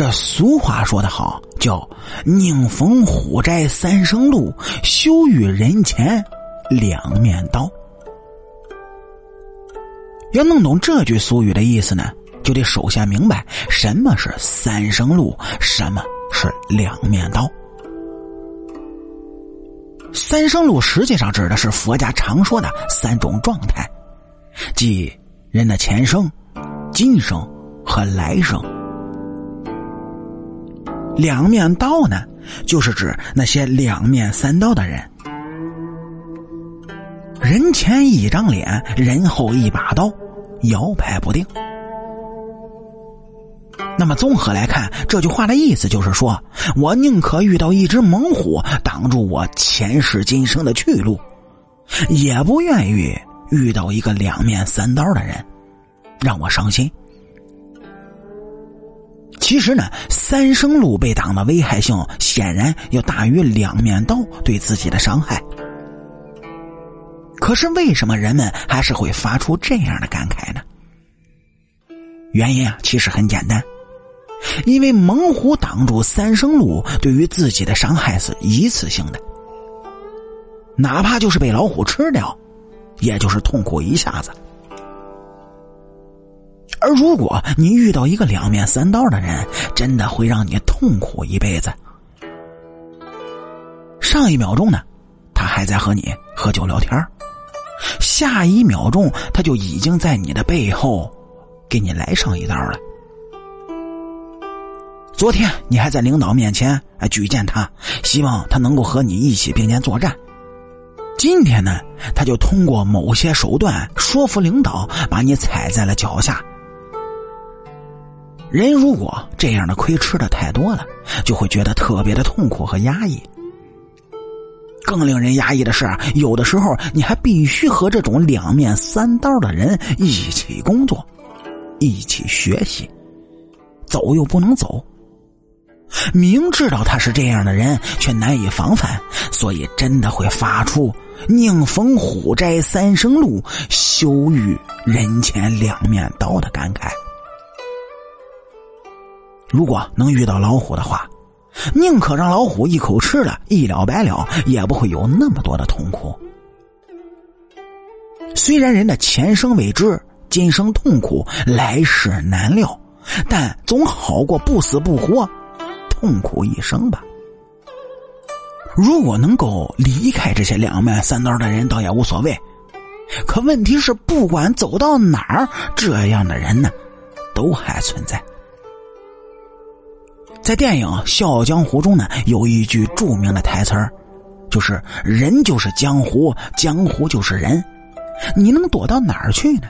这俗话说得好，叫“宁逢虎宅三生路，休遇人前两面刀”。要弄懂这句俗语的意思呢，就得首先明白什么是三生路，什么是两面刀。三生路实际上指的是佛家常说的三种状态，即人的前生、今生和来生。两面刀呢，就是指那些两面三刀的人。人前一张脸，人后一把刀，摇摆不定。那么综合来看，这句话的意思就是说，我宁可遇到一只猛虎挡住我前世今生的去路，也不愿意遇到一个两面三刀的人，让我伤心。其实呢，三生路被挡的危害性显然要大于两面刀对自己的伤害。可是为什么人们还是会发出这样的感慨呢？原因啊，其实很简单。因为猛虎挡住三生路，对于自己的伤害是一次性的，哪怕就是被老虎吃掉，也就是痛苦一下子。而如果你遇到一个两面三刀的人，真的会让你痛苦一辈子。上一秒钟呢，他还在和你喝酒聊天下一秒钟他就已经在你的背后给你来上一刀了。昨天你还在领导面前啊举荐他，希望他能够和你一起并肩作战。今天呢，他就通过某些手段说服领导，把你踩在了脚下。人如果这样的亏吃的太多了，就会觉得特别的痛苦和压抑。更令人压抑的是，有的时候你还必须和这种两面三刀的人一起工作，一起学习，走又不能走。明知道他是这样的人，却难以防范，所以真的会发出“宁逢虎斋三生路，休遇人前两面刀”的感慨。如果能遇到老虎的话，宁可让老虎一口吃了，一了百了，也不会有那么多的痛苦。虽然人的前生未知，今生痛苦，来世难料，但总好过不死不活。痛苦一生吧。如果能够离开这些两面三刀的人，倒也无所谓。可问题是，不管走到哪儿，这样的人呢，都还存在。在电影《笑傲江湖》中呢，有一句著名的台词儿，就是“人就是江湖，江湖就是人”。你能躲到哪儿去呢？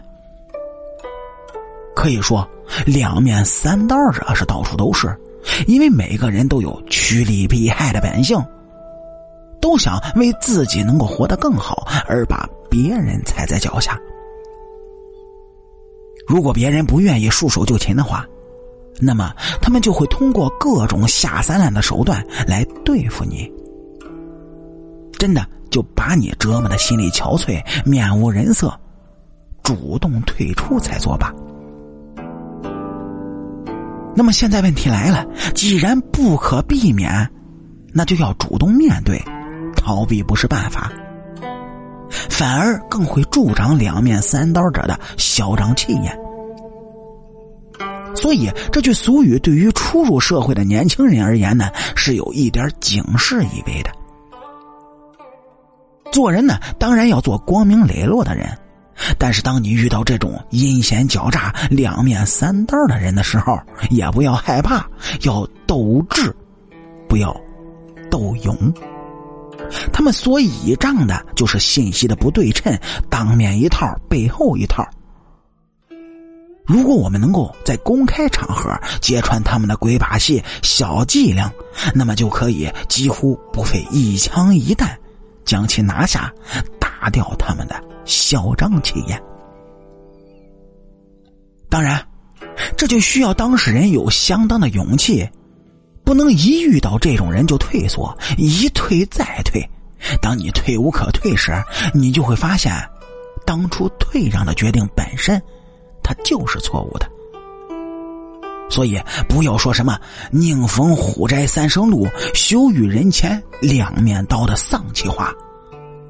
可以说，两面三刀者是到处都是。因为每个人都有趋利避害的本性，都想为自己能够活得更好而把别人踩在脚下。如果别人不愿意束手就擒的话，那么他们就会通过各种下三滥的手段来对付你。真的就把你折磨的心力憔悴、面无人色，主动退出才作罢。那么现在问题来了，既然不可避免，那就要主动面对，逃避不是办法，反而更会助长两面三刀者的嚣张气焰。所以这句俗语对于初入社会的年轻人而言呢，是有一点警示意味的。做人呢，当然要做光明磊落的人。但是，当你遇到这种阴险狡诈、两面三刀的人的时候，也不要害怕，要斗智，不要斗勇。他们所倚仗的就是信息的不对称，当面一套，背后一套。如果我们能够在公开场合揭穿他们的鬼把戏、小伎俩，那么就可以几乎不费一枪一弹，将其拿下，打掉他们的。嚣张气焰，当然，这就需要当事人有相当的勇气，不能一遇到这种人就退缩，一退再退。当你退无可退时，你就会发现，当初退让的决定本身，它就是错误的。所以不要说什么宁逢虎宅三生路，休于人前两面刀的丧气话，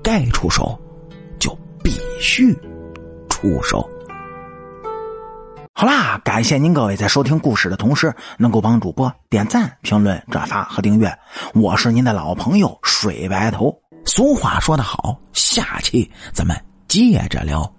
该出手就必须出手。好啦，感谢您各位在收听故事的同时，能够帮主播点赞、评论、转发和订阅。我是您的老朋友水白头。俗话说得好，下期咱们接着聊。